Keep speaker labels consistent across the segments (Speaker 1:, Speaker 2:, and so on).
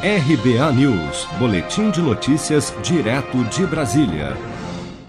Speaker 1: RBA News, Boletim de Notícias, direto de Brasília.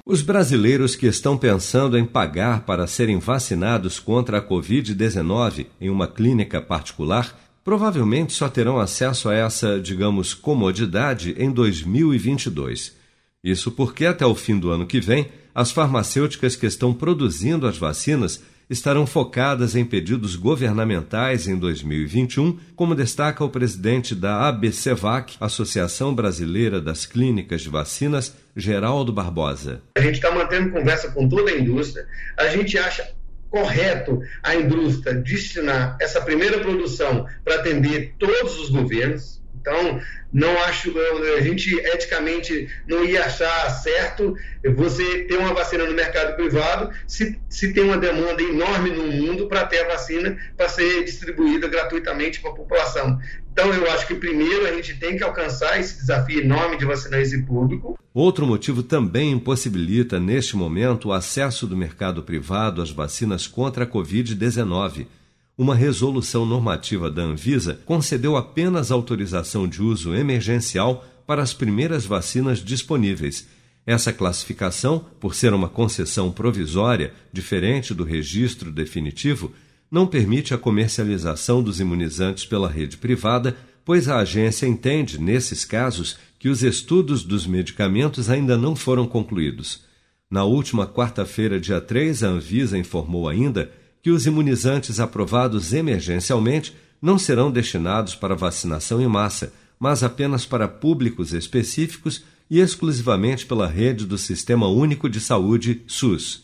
Speaker 1: Os brasileiros que estão pensando em pagar para serem vacinados contra a Covid-19 em uma clínica particular provavelmente só terão acesso a essa, digamos, comodidade em 2022. Isso porque até o fim do ano que vem, as farmacêuticas que estão produzindo as vacinas estarão focadas em pedidos governamentais em 2021, como destaca o presidente da ABCVAC, Associação Brasileira das Clínicas de Vacinas, Geraldo Barbosa.
Speaker 2: A gente está mantendo conversa com toda a indústria. A gente acha correto a indústria destinar essa primeira produção para atender todos os governos então, não acho, a gente eticamente não ia achar certo você ter uma vacina no mercado privado se, se tem uma demanda enorme no mundo para ter a vacina para ser distribuída gratuitamente para a população. Então, eu acho que primeiro a gente tem que alcançar esse desafio enorme de vacinar esse público.
Speaker 1: Outro motivo também impossibilita, neste momento, o acesso do mercado privado às vacinas contra a Covid-19 uma resolução normativa da Anvisa concedeu apenas autorização de uso emergencial para as primeiras vacinas disponíveis. Essa classificação, por ser uma concessão provisória, diferente do registro definitivo, não permite a comercialização dos imunizantes pela rede privada, pois a agência entende, nesses casos, que os estudos dos medicamentos ainda não foram concluídos. Na última quarta-feira, dia 3, a Anvisa informou ainda que os imunizantes aprovados emergencialmente não serão destinados para vacinação em massa, mas apenas para públicos específicos e exclusivamente pela rede do Sistema Único de Saúde, SUS.